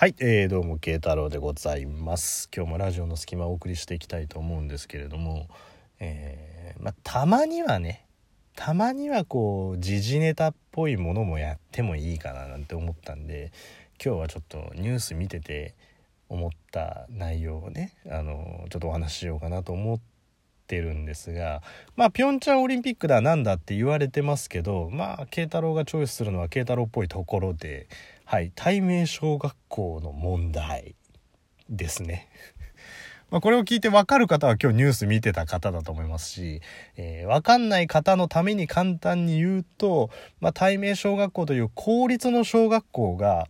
はい、えー、どうも慶太郎でございます。今日もラジオの隙間をお送りしていきたいと思うんですけれども、えーまあ、たまにはねたまにはこう時事ネタっぽいものもやってもいいかななんて思ったんで今日はちょっとニュース見てて思った内容をねあのちょっとお話ししようかなと思ってるんですがまあピョンチャンオリンピックだなんだって言われてますけどまあ慶太郎がチョイスするのは慶太郎っぽいところではい対面小学校の問題ですね。まあこれを聞いて分かる方は今日ニュース見てた方だと思いますし、えー、分かんない方のために簡単に言うと、まあ、対面小学校という公立の小学校が、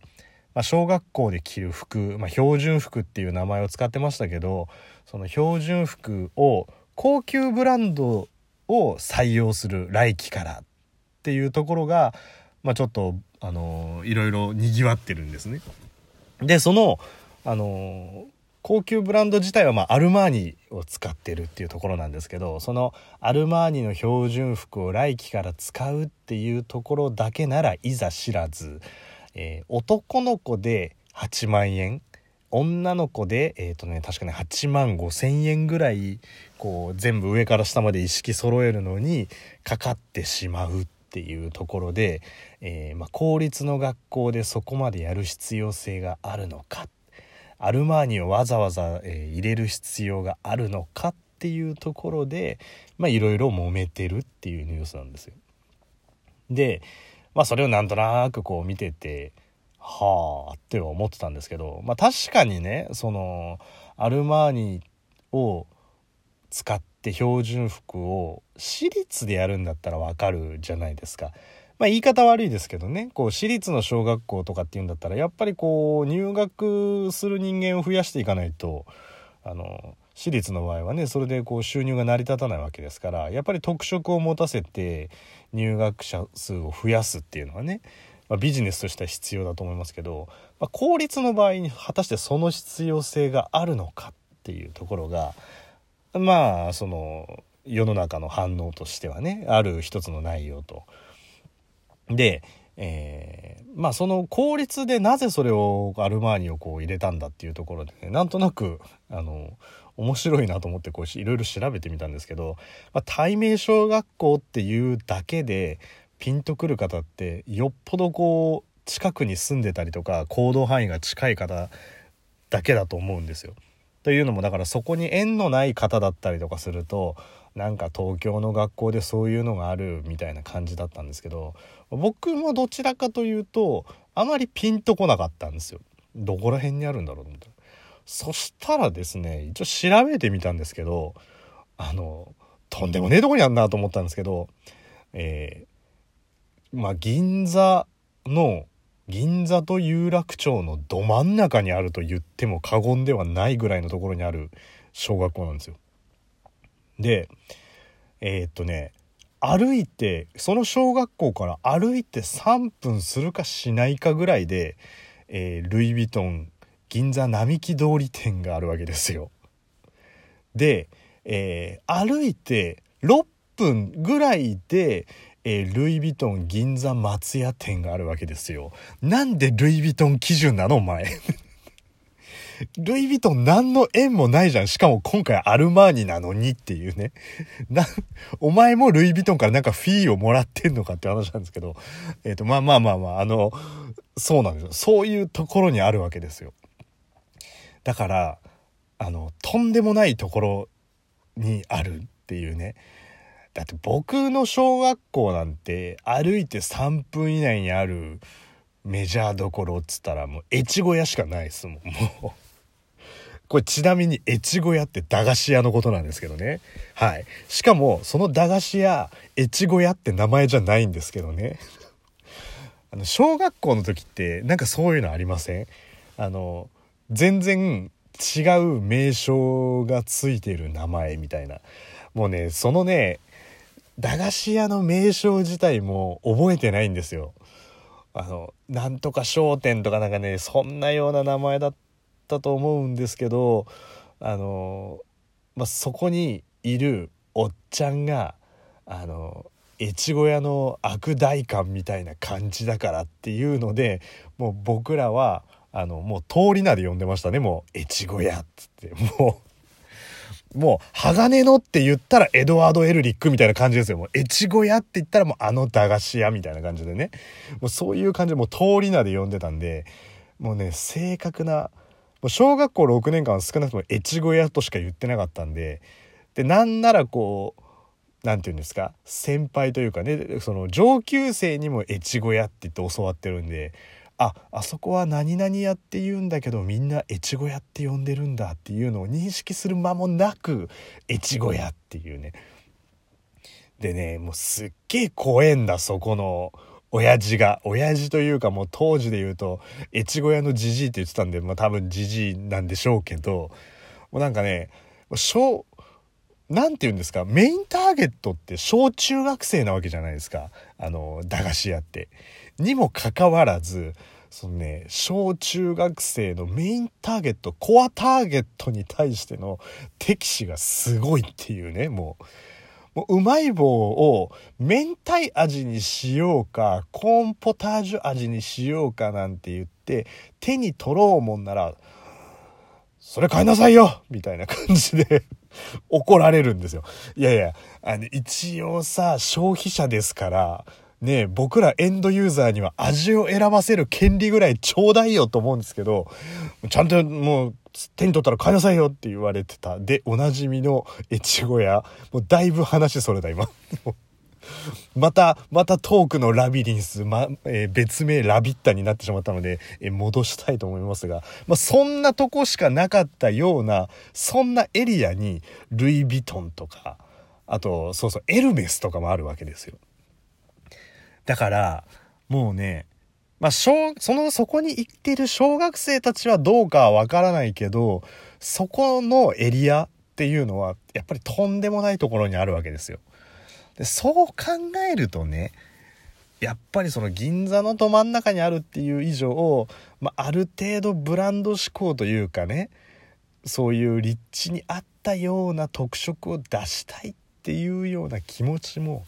まあ、小学校で着る服、まあ、標準服っていう名前を使ってましたけどその標準服を高級ブランドを採用する来期からっていうところが、まあ、ちょっとあのいろいろにぎわってるんですね。でそのあの高級ブランド自体は、まあ、アルマーニを使ってるっていうところなんですけどそのアルマーニの標準服を来期から使うっていうところだけならいざ知らず、えー、男の子で8万円女の子でえっ、ー、とね確かね8万5千円ぐらいこう全部上から下まで意識揃えるのにかかってしまうっていうところで、えー、まあ、公立の学校でそこまでやる必要性があるのかアルマーニをわざわざ、えー、入れる必要があるのかっていうところでいろいろ揉めてるっていうニュースなんですよ。で、まあ、それをなんとなくこう見ててはあっては思ってたんですけど、まあ、確かにねそのアルマーニを使って標準服を私立でやるんだったらわかるじゃないですか。まあ言い方悪いですけどね、こう私立の小学校とかっていうんだったら、やっぱりこう入学する人間を増やしていかないと、あの、私立の場合はね、それでこう収入が成り立たないわけですから、やっぱり特色を持たせて入学者数を増やすっていうのはね、まあ、ビジネスとしては必要だと思いますけど、まあ、公立の場合に果たしてその必要性があるのかっていうところが、まあその世の中の反応としてはねある一つの内容と。で、えー、まあその効率でなぜそれをアルマーニをこう入れたんだっていうところでねなんとなくあの面白いなと思ってこういろいろ調べてみたんですけど、まあ、対面小学校っていうだけでピンとくる方ってよっぽどこう近くに住んでたりとか行動範囲が近い方だけだと思うんですよ。というのもだからそこに縁のない方だったりとかするとなんか東京の学校でそういうのがあるみたいな感じだったんですけど僕もどちらかというとあまりピンとこなかったんですよ。どこら辺にあるんだろうと思って。そしたらですね一応調べてみたんですけどあのとんでもねえとこにあんなと思ったんですけどえー、まあ銀座の銀座と有楽町のど真ん中にあると言っても過言ではないぐらいのところにある小学校なんですよ。でえー、っとね歩いてその小学校から歩いて3分するかしないかぐらいで、えー、ルイ・ヴィトン銀座並木通り店があるわけですよ。で、えー、歩いて6分ぐらいで、えー、ルイ・ヴィトン銀座松屋店があるわけですよ。なんでルイ・ヴィトン基準なのお前？ルイ・ヴィトン何の縁もないじゃん。しかも今回アルマーニなのにっていうね。な、お前もルイ・ヴィトンからなんかフィーをもらってんのかって話なんですけど。えっ、ー、と、まあまあまあまあ、あの、そうなんですよ。そういうところにあるわけですよ。だから、あの、とんでもないところにあるっていうね。だって僕の小学校なんて歩いて3分以内にあるメジャーどころっつったらもう越後屋しかないですもん。もう。これちなみに越後屋って駄菓子屋のことなんですけどね。はい。しかもその駄菓子屋越後屋って名前じゃないんですけどね。あの小学校の時ってなんかそういうのありません？あの全然違う名称がついてる名前みたいな。もうねそのね駄菓子屋の名称自体も覚えてないんですよ。あの、なんとか商店とかなんかね、そんなような名前だったと思うんですけど、あの、まあ、そこにいるおっちゃんが、あの、越後屋の悪代官みたいな感じだからっていうのでもう僕らはあのもう通り名で呼んでましたねもう越後屋っつってもうもう鋼のって言ったらエドワード・エルリックみたいな感じですよ。もう越後屋って言ったらもうあの駄菓子屋みたいな感じでね。もうそういう感じでもう通り名で呼んでたんでもうね正確なもう小学校6年間は少なくとも越後屋としか言ってなかったんででなんならこう何て言うんですか先輩というかねその上級生にも越後屋って言って教わってるんでああそこは何々屋って言うんだけどみんな越後屋って呼んでるんだっていうのを認識する間もなく越後屋っていうね。でねもうすっげえ怖えんだそこの親父が。親父というかもう当時で言うと越後屋のじじいって言ってたんでまあ多分じじいなんでしょうけどもうなんかね小何て言うんですかメインターゲットって小中学生なわけじゃないですか。あの駄菓子屋って。にもかかわらずそのね小中学生のメインターゲットコアターゲットに対しての敵視がすごいっていうねもう。もううまい棒を明太味にしようかコーンポタージュ味にしようかなんて言って手に取ろうもんならそれ買いなさいよみたいな感じで 怒られるんですよ。いやいや、あの、一応さ、消費者ですから、ね僕らエンドユーザーには味を選ばせる権利ぐらいちょうだいよと思うんですけど、ちゃんともう手に取ったら買いなさいよって言われてた。で、おなじみの越後屋。もうだいぶ話それだ、今。また、またトークのラビリンス、ま、えー、別名ラビッタになってしまったので、えー、戻したいと思いますが、まあ、そんなとこしかなかったような、そんなエリアに、ルイ・ヴィトンとか、あと、そうそう、エルメスとかもあるわけですよ。だから、もうね、まあ、小、その、そこに行ってる小学生たちはどうかはわからないけど、そこのエリアっていうのは、やっぱりとんでもないところにあるわけですよ。でそう考えるとねやっぱりその銀座のど真ん中にあるっていう以上、まあ、ある程度ブランド志向というかねそういう立地に合ったような特色を出したいっていうような気持ちも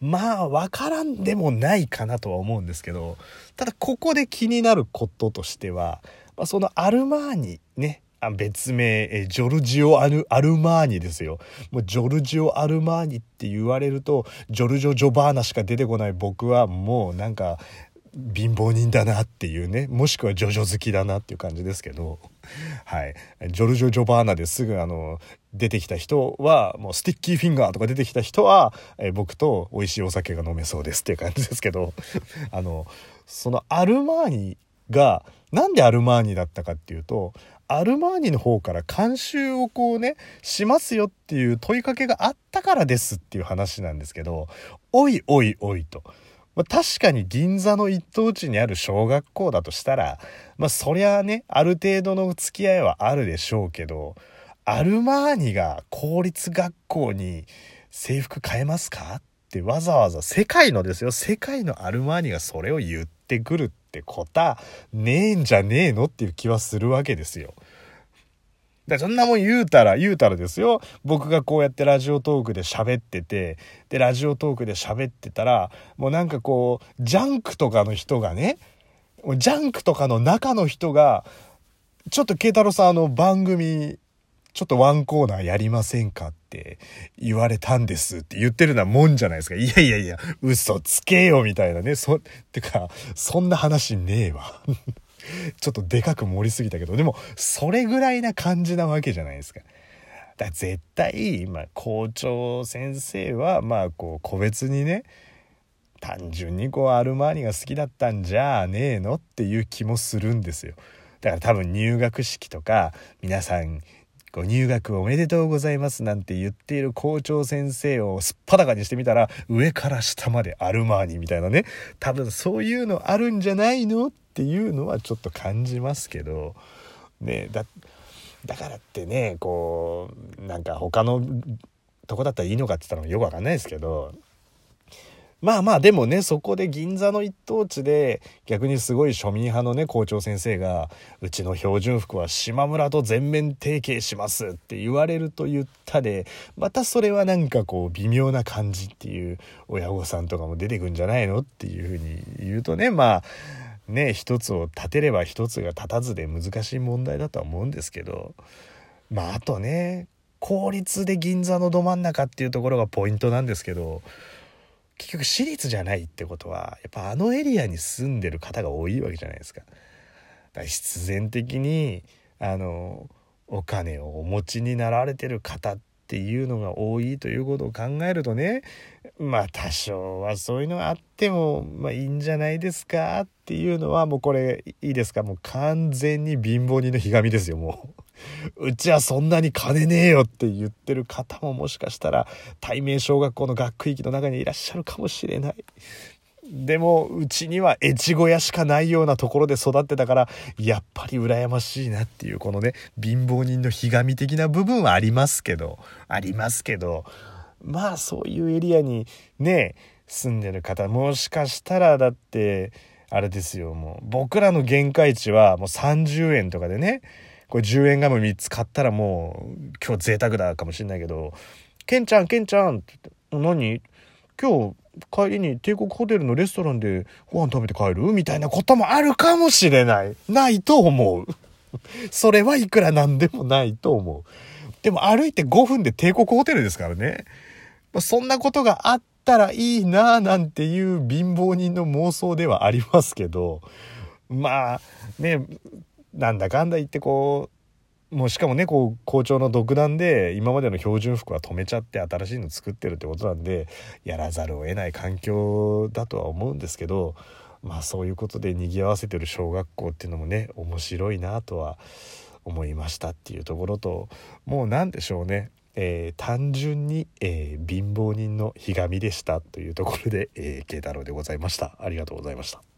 まあわからんでもないかなとは思うんですけどただここで気になることとしては、まあ、そのアルマーニねあ別名、えジョルジオアル・アルマーニですよ。もうジョルジオ・アルマーニって言われると、ジョルジョ・ジョバーナしか出てこない僕はもうなんか、貧乏人だなっていうねもしくはジョジョ好きだなっていう感じですけどはいジョルジョ・ジョバーナですぐあの出てきた人はもうスティッキーフィンガーとか出てきた人は、え僕と美味しいお酒が飲めそうですっていう感じですけど あのそのアルマーニがなんでアルマーニだったかっていうとアルマーニの方から監修をこうねしますよっていう問いかけがあったからですっていう話なんですけどおいおいおいと。まあ、確かに銀座の一等地にある小学校だとしたら、まあそりゃあね、ある程度の付き合いはあるでしょうけど、アルマーニが公立学校に制服変えますかってわざわざ世界のですよ、世界のアルマーニがそれを言ってくるってこたねえんじゃねえのっていう気はするわけですよ。だそんなもん言うたら言うたらですよ僕がこうやってラジオトークで喋っててでラジオトークで喋ってたらもうなんかこうジャンクとかの人がねジャンクとかの中の人がちょっと慶太郎さんあの番組ちょっとワンコーナーやりませんかって言われたんですって言ってるなもんじゃないですか。いやいやいや、嘘つけよみたいなね。そ、ってか、そんな話ねえわ。ちょっとでかく盛りすぎたけど、でも、それぐらいな感じなわけじゃないですか。だから絶対、まあ、校長先生は、まあ、こう、個別にね、単純にこう、アルマーニが好きだったんじゃねえのっていう気もするんですよ。だから多分入学式とか、皆さんご入学おめでとうございますなんて言っている校長先生をすっぱだかにしてみたら上から下までアルマーニみたいなね多分そういうのあるんじゃないのっていうのはちょっと感じますけどねだだからってねこうなんか他のとこだったらいいのかって言ったらよくわかんないですけどまあまあでもねそこで銀座の一等地で逆にすごい庶民派のね校長先生が「うちの標準服は島村と全面提携します」って言われると言ったでまたそれはなんかこう微妙な感じっていう親御さんとかも出てくんじゃないのっていうふうに言うとねまあね一つを立てれば一つが立たずで難しい問題だとは思うんですけどまああとね公立で銀座のど真ん中っていうところがポイントなんですけど結局私立じゃないってことはやっぱあのエリアに住んでる方が多いわけじゃないですか。だ必然的にあのお金をお持ちになられてる方っていうのが多いということを考えるとねまあ多少はそういうのがあってもまあいいんじゃないですかっていうのはもうこれいいですか？もう完全に貧乏人のひがみですよもう。うちはそんなに金ねえよって言ってる方ももしかしたら対面小学校の学区域の中にいらっしゃるかもしれない。でもうちには越後屋しかないようなところで育ってたからやっぱり羨ましいなっていうこのね貧乏人のひがみ的な部分はありますけどありますけどまあそういうエリアにね住んでる方もしかしたらだってあれですよ。もう僕らの限界値はもう30円とかでねこれ10円ガム3つ買ったらもう今日贅沢だかもしんないけど「ケンちゃんケンちゃん」って言って「何？今日帰りに帝国ホテルのレストランでご飯食べて帰る?」みたいなこともあるかもしれない。ないと思う。それはいくらなんでもないと思う。でも歩いて5分で帝国ホテルですからね。そんなことがあったらいいなぁなんていう貧乏人の妄想ではありますけどまあねなんだかんだ言ってこうもうしかもねこう校長の独断で今までの標準服は止めちゃって新しいの作ってるってことなんでやらざるを得ない環境だとは思うんですけどまあそういうことで賑わせてる小学校っていうのもね面白いなとは思いましたっていうところともう何でしょうね。えー、単純に、えー、貧乏人のひがみでしたというところで、えー、慶太郎でございました。ありがとうございました。